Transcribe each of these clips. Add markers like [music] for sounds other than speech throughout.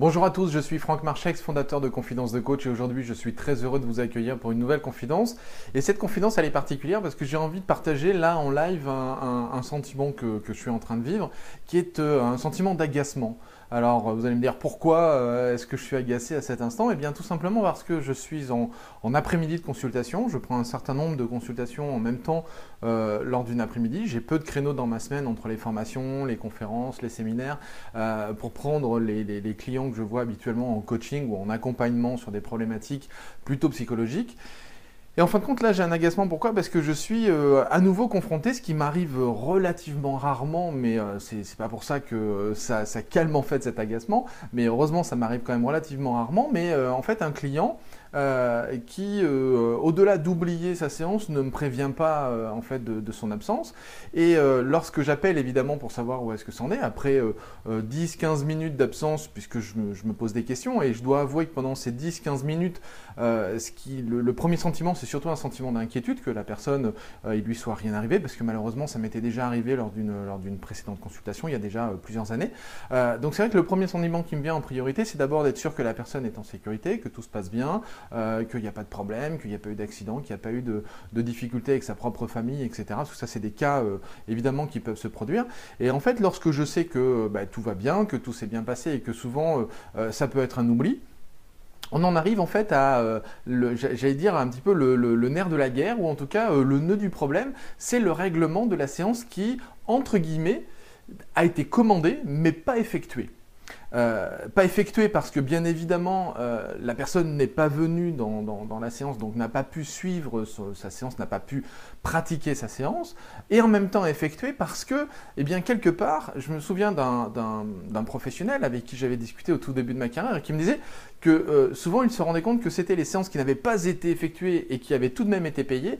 Bonjour à tous, je suis Franck Marchex, fondateur de Confidence de Coach et aujourd'hui je suis très heureux de vous accueillir pour une nouvelle confidence. Et cette confidence elle est particulière parce que j'ai envie de partager là en live un, sentiment que, je suis en train de vivre qui est euh, un sentiment d'agacement. Alors vous allez me dire pourquoi euh, est-ce que je suis agacé à cet instant? Eh bien tout simplement parce que je suis en, après-midi de consultation, je prends un certain nombre de consultations en même temps euh, lors d'une après-midi, j'ai peu de créneaux dans ma semaine entre les formations, les conférences, les séminaires, euh, pour prendre les, les, clients que je vois habituellement en coaching ou en accompagnement sur des problématiques plutôt psychologiques. Et en fin de compte, là, j'ai un agacement. Pourquoi? Parce que je suis euh, à nouveau confronté, ce qui m'arrive relativement rarement, mais euh, c'est pas pour ça que ça, calme en fait cet agacement. Mais heureusement, ça m'arrive quand même relativement rarement. Mais euh, en fait, un client euh, qui, euh, au-delà d'oublier sa séance, ne me prévient pas euh, en fait de, son absence. Et lorsque j'appelle évidemment pour savoir où est-ce que c'en est, après 10-15 minutes d'absence, puisque je me, pose des questions, et je dois avouer que pendant ces 10-15 minutes, qui, le, premier sentiment, c'est surtout un sentiment d'inquiétude que la personne, il lui soit rien arrivé, parce que malheureusement, ça m'était déjà arrivé lors d'une précédente consultation, il y a déjà plusieurs années. donc c'est vrai que le premier sentiment qui me vient en priorité, c'est d'abord d'être sûr que la personne est en sécurité, que tout se passe bien, euh, qu'il n'y a pas de problème, qu'il n'y a pas eu d'accident, qu'il n'y a pas eu de, difficultés avec sa propre famille, etc. Tout ça, c'est des cas euh, évidemment qui peuvent se produire. Et en fait, lorsque je sais que bah, tout va bien, que tout s'est bien passé et que souvent euh, ça peut être un oubli, on en arrive en fait à, j'allais dire un petit peu le, nerf de la guerre, ou en tout cas le nœud du problème, c'est le règlement de la séance qui, entre guillemets, a été commandé mais pas effectué. Euh, pas effectué parce que bien évidemment euh, la personne n'est pas venue dans, la séance, donc n'a pas pu suivre sa séance, n'a pas pu pratiquer sa séance, et en même temps effectué parce que, eh bien quelque part, je me souviens d'un professionnel avec qui j'avais discuté au tout début de ma carrière et qui me disait que euh, souvent il se rendait compte que c'était les séances qui n'avaient pas été effectuées et qui avaient tout de même été payées,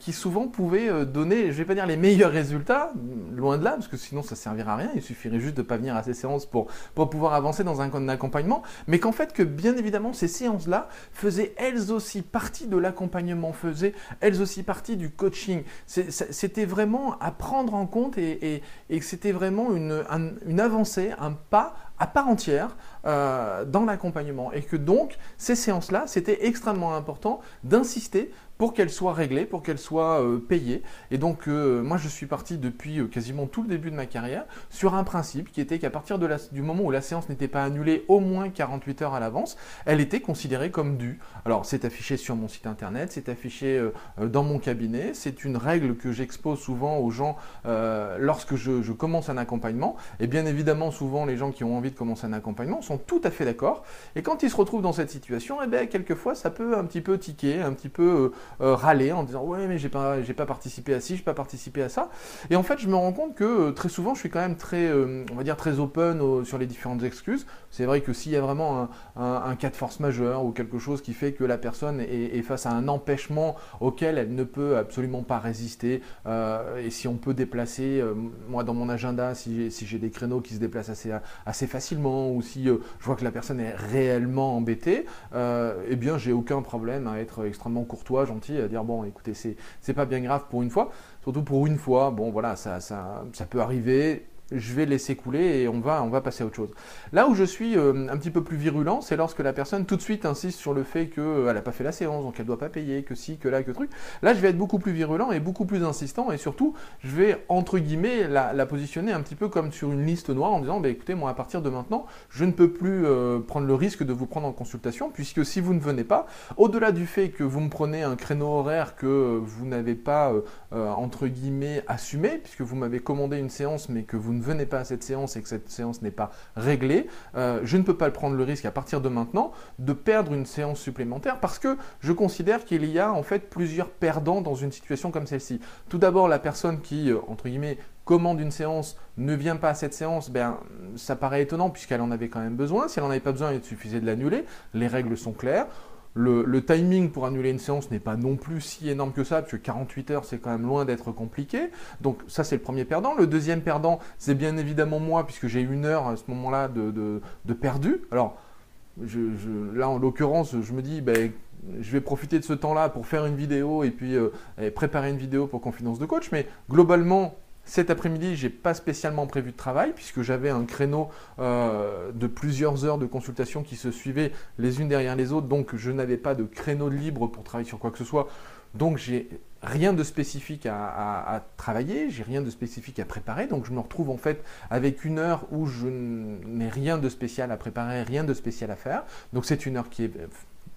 qui souvent pouvaient donner, je vais pas dire les meilleurs résultats, loin de là, parce que sinon ça servirait à rien, il suffirait juste de pas venir à ces séances pour, pour pouvoir avancer dans un accompagnement, mais qu'en fait que bien évidemment ces séances-là faisaient elles aussi partie de l'accompagnement, faisaient elles aussi partie du coaching. C'était vraiment à prendre en compte et, et, c'était vraiment une, une avancée, un pas à part entière euh, dans l'accompagnement. Et que donc, ces séances-là, c'était extrêmement important d'insister pour qu'elles soient réglées, pour qu'elles soient euh, payées. Et donc, euh, moi, je suis parti depuis quasiment tout le début de ma carrière sur un principe qui était qu'à partir de du moment où la séance n'était pas annulée au moins 48 heures à l'avance, elle était considérée comme due. Alors, c'est affiché sur mon site internet, c'est affiché dans mon cabinet, c'est une règle que j'expose souvent aux gens lorsque je, je commence un accompagnement. Et bien évidemment, souvent, les gens qui ont envie de commencer un accompagnement sont tout à fait d'accord. Et quand ils se retrouvent dans cette situation, eh bien, quelquefois, ça peut un petit peu tiquer, un petit peu euh, euh, râler en disant ouais mais j'ai pas j'ai pas participé à ci, j'ai pas participé à ça. Et en fait, je me rends compte que euh, très souvent, je suis quand même très, on va dire très open sur les différentes excuses. C'est vrai que s'il y a vraiment un, cas de force majeure ou quelque chose qui fait que la personne est, face à un empêchement auquel elle ne peut absolument pas résister, et si on peut déplacer, moi dans mon agenda, si j'ai des créneaux qui se déplacent assez, assez facilement ou si euh, je vois que la personne est réellement embêtée, euh, eh bien j'ai aucun problème à être extrêmement courtois, à dire bon écoutez c'est pas bien grave pour une fois, surtout pour une fois, bon voilà ça, ça, ça peut arriver, je vais laisser couler et on va, on va passer à autre chose. Là où je suis euh, un petit peu plus virulent, c'est lorsque la personne tout de suite insiste sur le fait qu'elle euh, n'a pas fait la séance, donc elle ne doit pas payer, que si, que là, que truc. Là, je vais être beaucoup plus virulent et beaucoup plus insistant et surtout, je vais, entre guillemets, la, positionner un petit peu comme sur une liste noire en disant, bah, écoutez, moi, à partir de maintenant, je ne peux plus euh, prendre le risque de vous prendre en consultation puisque si vous ne venez pas, au-delà du fait que vous me prenez un créneau horaire que vous n'avez pas, entre guillemets, assumé, puisque vous m'avez commandé une séance mais que vous ne venez pas à cette séance et que cette séance n'est pas réglée, euh, je ne peux pas prendre le risque à partir de maintenant de perdre une séance supplémentaire parce que je considère qu'il y a en fait plusieurs perdants dans une situation comme celle-ci. Tout d'abord, la personne qui, euh, entre guillemets, commande une séance, ne vient pas à cette séance, ben, ça paraît étonnant puisqu'elle en avait quand même besoin. Si elle n'en avait pas besoin, il suffisait de l'annuler. Les règles sont claires. Le, timing pour annuler une séance n'est pas non plus si énorme que ça, parce que 48 heures, c'est quand même loin d'être compliqué. Donc ça, c'est le premier perdant. Le deuxième perdant, c'est bien évidemment moi, puisque j'ai une heure à ce moment-là de, perdu. Alors, là, en l'occurrence, je me dis, ben, je vais profiter de ce temps-là pour faire une vidéo et puis euh, préparer une vidéo pour Confidence de Coach. Mais globalement, Cet après-midi, j'ai pas spécialement prévu de travail puisque j'avais un créneau euh, de plusieurs heures de consultation qui se suivaient les unes derrière les autres, donc je n'avais pas de créneau libre pour travailler sur quoi que ce soit. Donc j'ai rien de spécifique à, à, à travailler, j'ai rien de spécifique à préparer, donc je me retrouve en fait avec une heure où je n'ai rien de spécial à préparer, rien de spécial à faire. Donc c'est une heure qui est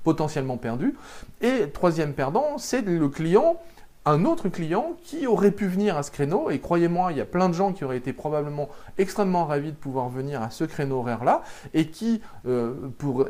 potentiellement perdue. Et troisième perdant, c'est le client un autre client qui aurait pu venir à ce créneau, et croyez-moi, il y a plein de gens qui auraient été probablement extrêmement ravis de pouvoir venir à ce créneau horaire-là, et qui, euh, pour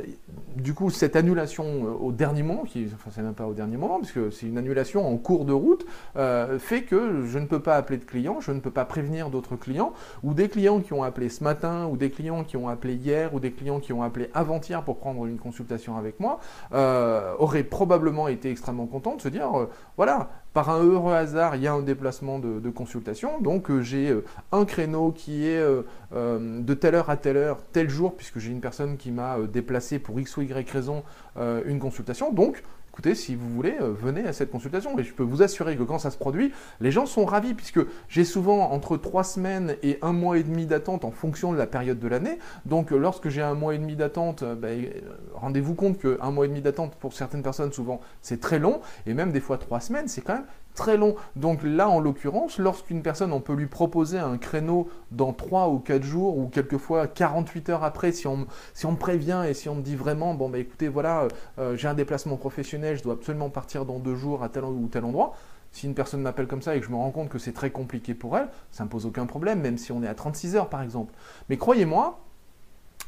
du coup, cette annulation euh, au dernier moment, qui, enfin c'est même pas au dernier moment, puisque c'est une annulation en cours de route, euh, fait que je ne peux pas appeler de clients, je ne peux pas prévenir d'autres clients, ou des clients qui ont appelé ce matin, ou des clients qui ont appelé hier, ou des clients qui ont appelé avant-hier pour prendre une consultation avec moi, auraient probablement été extrêmement contents de se dire, voilà, par un heureux hasard, il y a un déplacement de, consultation. Donc euh, j'ai euh, un créneau qui est euh, de telle heure à telle heure, tel jour, puisque j'ai une personne qui m'a déplacé pour X ou Y raison une consultation. Donc écoutez, si vous voulez, euh, venez à cette consultation. Et je peux vous assurer que quand ça se produit, les gens sont ravis, puisque j'ai souvent entre trois semaines et un mois et demi d'attente en fonction de la période de l'année. Donc lorsque j'ai un mois et demi d'attente, euh, ben, rendez-vous compte qu'un mois et demi d'attente pour certaines personnes, souvent, c'est très long, et même des fois trois semaines, c'est quand même très long. Donc là, en l'occurrence, lorsqu'une personne, on peut lui proposer un créneau dans 3 ou 4 jours, ou quelquefois 48 heures après, si on, me prévient et si on me dit vraiment, bon, bah écoutez, voilà, euh, j'ai un déplacement professionnel, je dois absolument partir dans 2 jours à tel ou tel endroit. Si une personne m'appelle comme ça et que je me rends compte que c'est très compliqué pour elle, ça ne me pose aucun problème, même si on est à 36 heures par exemple. Mais croyez-moi,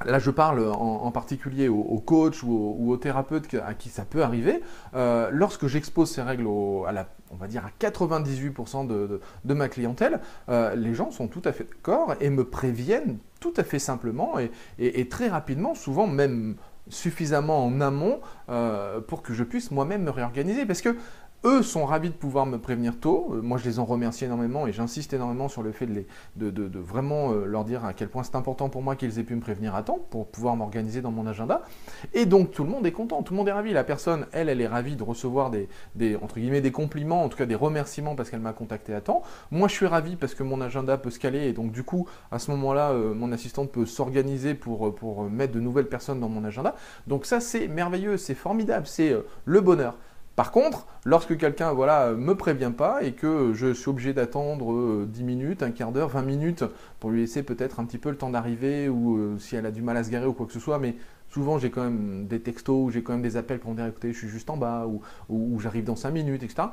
Là, je parle en, particulier aux, coachs ou aux, thérapeutes à qui ça peut arriver. Euh, lorsque j'expose ces règles à la, on va dire à 98% de, ma clientèle, euh, les gens sont tout à fait d'accord et me préviennent tout à fait simplement et, très rapidement, souvent même suffisamment en amont euh, pour que je puisse moi-même me réorganiser. Parce que eux sont ravis de pouvoir me prévenir tôt. Euh, moi, je les en remercie énormément et j'insiste énormément sur le fait de, vraiment euh, leur dire à quel point c'est important pour moi qu'ils aient pu me prévenir à temps pour pouvoir m'organiser dans mon agenda. Et donc, tout le monde est content, tout le monde est ravi. La personne, elle, elle est ravie de recevoir des, entre guillemets, des compliments, en tout cas des remerciements parce qu'elle m'a contacté à temps. Moi, je suis ravi parce que mon agenda peut se caler et donc, du coup, à ce moment-là, euh, mon assistante peut s'organiser pour mettre de nouvelles personnes dans mon agenda. Donc, ça, c'est merveilleux, c'est formidable, c'est le bonheur. Par contre, lorsque quelqu'un voilà, me prévient pas et que je suis obligé d'attendre 10 euh, minutes, un quart d'heure, 20 minutes pour lui laisser peut-être un petit peu le temps d'arriver ou euh, si elle a du mal à se garer ou quoi que ce soit, mais souvent j'ai quand même des textos ou j'ai quand même des appels pour me dire écoutez, je suis juste en bas ou, ou j'arrive dans 5 minutes, etc.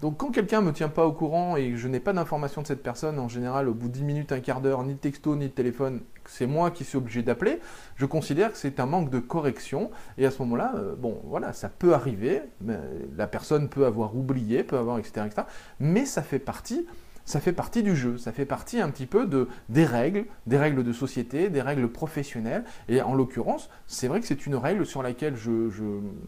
Donc quand quelqu'un ne me tient pas au courant et je n'ai pas d'information de cette personne, en général au bout de 10 minutes, un quart d'heure, ni de texto, ni de téléphone, c'est moi qui suis obligé d'appeler, je considère que c'est un manque de correction. Et à ce moment-là, euh, bon voilà, ça peut arriver, la personne peut avoir oublié, peut avoir, etc., etc. Mais ça fait partie ça fait partie du jeu, ça fait partie un petit peu de, des règles, des règles de société, des règles professionnelles. Et en l'occurrence, c'est vrai que c'est une règle sur laquelle je,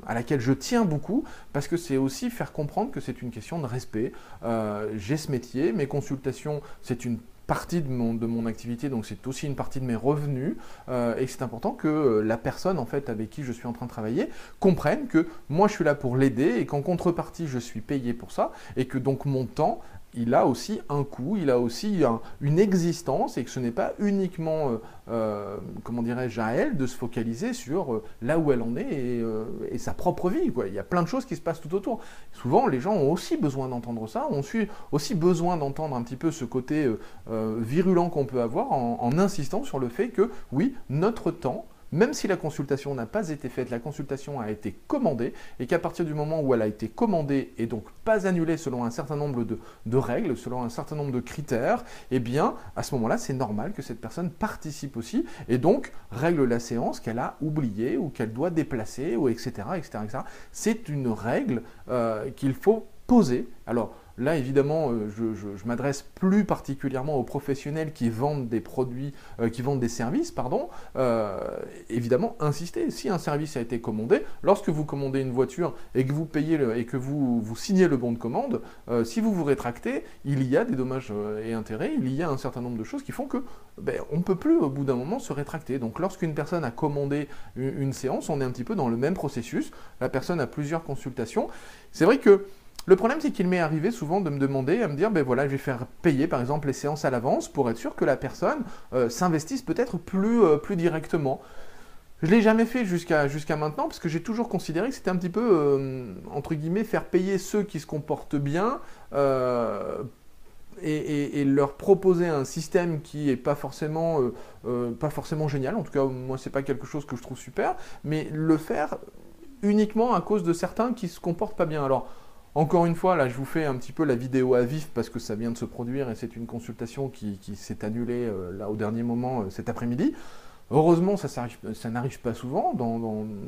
à laquelle je tiens beaucoup, parce que c'est aussi faire comprendre que c'est une question de respect. Euh, j'ai ce métier, mes consultations, c'est une partie de mon, de mon activité, donc c'est aussi une partie de mes revenus, euh, et c'est important que euh, la personne en fait avec qui je suis en train de travailler comprenne que moi je suis là pour l'aider et qu'en contrepartie je suis payé pour ça, et que donc mon temps il a aussi un coût, il a aussi une existence et que ce n'est pas uniquement, euh, euh, comment dirais-je, à elle de se focaliser sur euh, là où elle en est et, sa propre vie. Il y a plein de choses qui se passent tout autour. Souvent, les gens ont aussi besoin d'entendre ça, ont aussi besoin d'entendre un petit peu ce côté virulent qu'on peut avoir en insistant sur le fait que oui, notre temps, même si la consultation n'a pas été faite, la consultation a été commandée, et qu'à partir du moment où elle a été commandée et donc pas annulée selon un certain nombre de, règles, selon un certain nombre de critères, eh bien, à ce moment-là, c'est normal que cette personne participe aussi, et donc règle la séance qu'elle a oubliée ou qu'elle doit déplacer, ou etc. C'est une règle euh, qu'il faut poser. Alors, Là, évidemment, euh, je, m'adresse plus particulièrement aux professionnels qui vendent des produits, euh, qui vendent des services, pardon. Euh, évidemment, insister. Si un service a été commandé, lorsque vous commandez une voiture et que vous payez et que vous, vous signez le bon de commande, si vous vous rétractez, il y a des dommages et intérêts, il y a un certain nombre de choses qui font que ben, on ne peut plus au bout d'un moment se rétracter. Donc lorsqu'une personne a commandé une séance, on est un petit peu dans le même processus. La personne a plusieurs consultations. C'est vrai que Le problème, c'est qu'il m'est arrivé souvent de me demander, à me dire, ben voilà, je vais faire payer par exemple les séances à l'avance pour être sûr que la personne euh, s'investisse peut-être plus, euh, plus directement. Je ne l'ai jamais fait jusqu'à maintenant parce que j'ai toujours considéré que c'était un petit peu, euh, entre guillemets, faire payer ceux qui se comportent bien et, leur proposer un système qui n'est pas forcément, génial. En tout cas, moi, c'est pas quelque chose que je trouve super, mais le faire uniquement à cause de certains qui se comportent pas bien. Alors, encore une fois, là, je vous fais un petit peu la vidéo à vif parce que ça vient de se produire et c'est une consultation qui, s'est annulée euh, là au dernier moment euh, cet après-midi. Heureusement, ça, n'arrive pas souvent.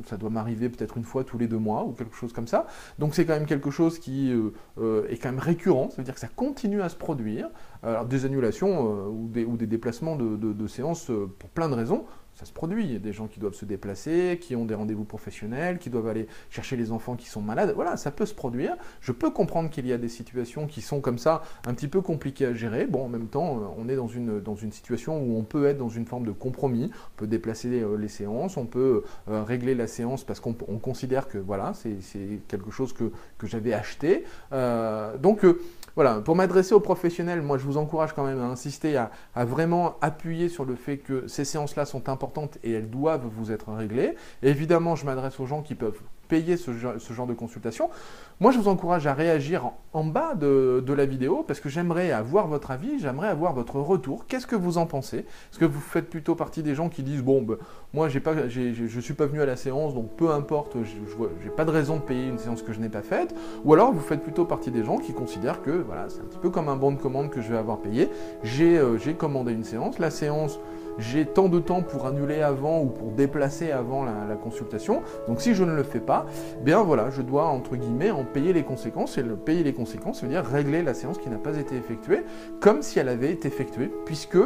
Ça doit m'arriver peut-être une fois tous les deux mois ou quelque chose comme ça. Donc c'est quand même quelque chose qui euh, est quand même récurrent. Ça veut dire que ça continue à se produire. Alors des annulations ou, des, ou, des, déplacements de, de séances pour plein de raisons ça se produit. Il y a des gens qui doivent se déplacer, qui ont des rendez-vous professionnels, qui doivent aller chercher les enfants qui sont malades. Voilà, ça peut se produire. Je peux comprendre qu'il y a des situations qui sont comme ça, un petit peu compliquées à gérer. Bon, en même temps, euh, on est dans une, dans une situation où on peut être dans une forme de compromis. On peut déplacer euh, les séances, on peut euh, régler la séance parce qu'on considère que voilà, c'est quelque chose que, que j'avais acheté. donc, voilà, pour m'adresser aux professionnels, moi je vous encourage quand même à insister à, vraiment appuyer sur le fait que ces séances-là sont importantes et elles doivent vous être réglées. évidemment, je m'adresse aux gens qui peuvent payer ce, genre de consultation. Moi, je vous encourage à réagir en, bas de, la vidéo parce que j'aimerais avoir votre avis, j'aimerais avoir votre retour. Qu'est-ce que vous en pensez? Est-ce que vous faites plutôt partie des gens qui disent bon, ben, moi, j'ai pas, je suis pas venu à la séance, donc peu importe, je n'ai pas de raison de payer une séance que je n'ai pas faite Ou alors, vous faites plutôt partie des gens qui considèrent que voilà, c'est un petit peu comme un bon de commande que je vais avoir payé. J'ai euh, commandé une séance, la séance j'ai tant de temps pour annuler avant ou pour déplacer avant la, consultation. Donc si je ne le fais pas, eh bien voilà, je dois entre guillemets en payer les conséquences. Et le payer les conséquences, ça veut dire régler la séance qui n'a pas été effectuée, comme si elle avait été effectuée, puisque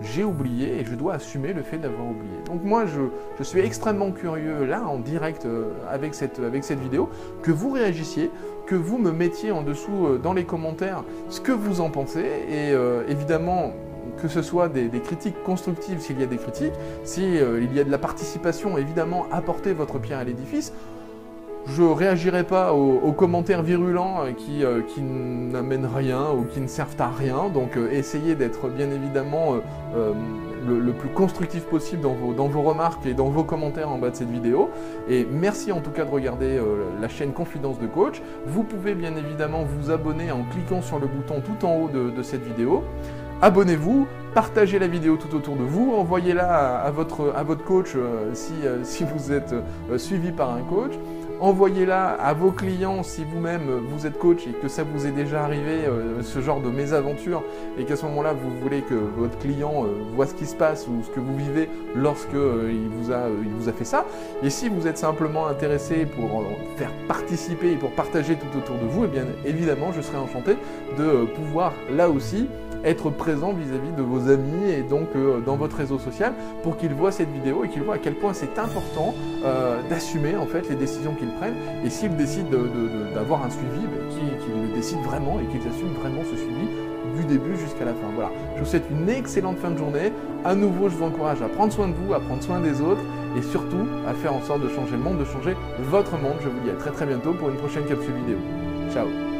j'ai oublié et je dois assumer le fait d'avoir oublié. Donc moi, je, suis extrêmement curieux là, en direct euh, avec, cette, avec cette vidéo, que vous réagissiez, que vous me mettiez en dessous euh, dans les commentaires ce que vous en pensez. Et euh, évidemment, que ce soit des, critiques constructives s'il y a des critiques, s'il euh, y a de la participation, évidemment, apportez votre pierre à l'édifice. Je réagirai pas aux, commentaires virulents euh, qui, euh, qui n'amènent rien ou qui ne servent à rien, donc essayez d'être bien évidemment le, plus constructif possible dans vos, remarques et dans vos commentaires en bas de cette vidéo. Et merci en tout cas de regarder la chaîne Confidence de Coach. Vous pouvez bien évidemment vous abonner en cliquant sur le bouton tout en haut de cette vidéo abonnez-vous, partagez la vidéo tout autour de vous, envoyez-la à, votre, à votre coach euh, si, euh, [laughs] si, vous êtes euh, suivi par un coach. Envoyez-la à vos clients si vous-même vous êtes coach et que ça vous est déjà arrivé ce genre de mésaventure et qu'à ce moment-là vous voulez que votre client voit ce qui se passe ou ce que vous vivez lorsque il, vous a, il vous a fait ça. Et si vous êtes simplement intéressé pour faire participer et pour partager tout autour de vous, eh bien évidemment je serai enchanté de pouvoir là aussi être présent vis-à-vis de vos amis et donc euh, dans votre réseau social pour qu'ils voient cette vidéo et qu'ils voient à quel point c'est important euh, d'assumer en fait les décisions qu'ils prennent et s'ils décident d'avoir un suivi, ben, qu'ils le décident vraiment et qu'ils assument vraiment ce suivi du début jusqu'à la fin. Voilà, je vous souhaite une excellente fin de journée. À nouveau, je vous encourage à prendre soin de vous, à prendre soin des autres et surtout à faire en sorte de changer le monde, de changer votre monde. Je vous dis à très très bientôt pour une prochaine capsule vidéo. Ciao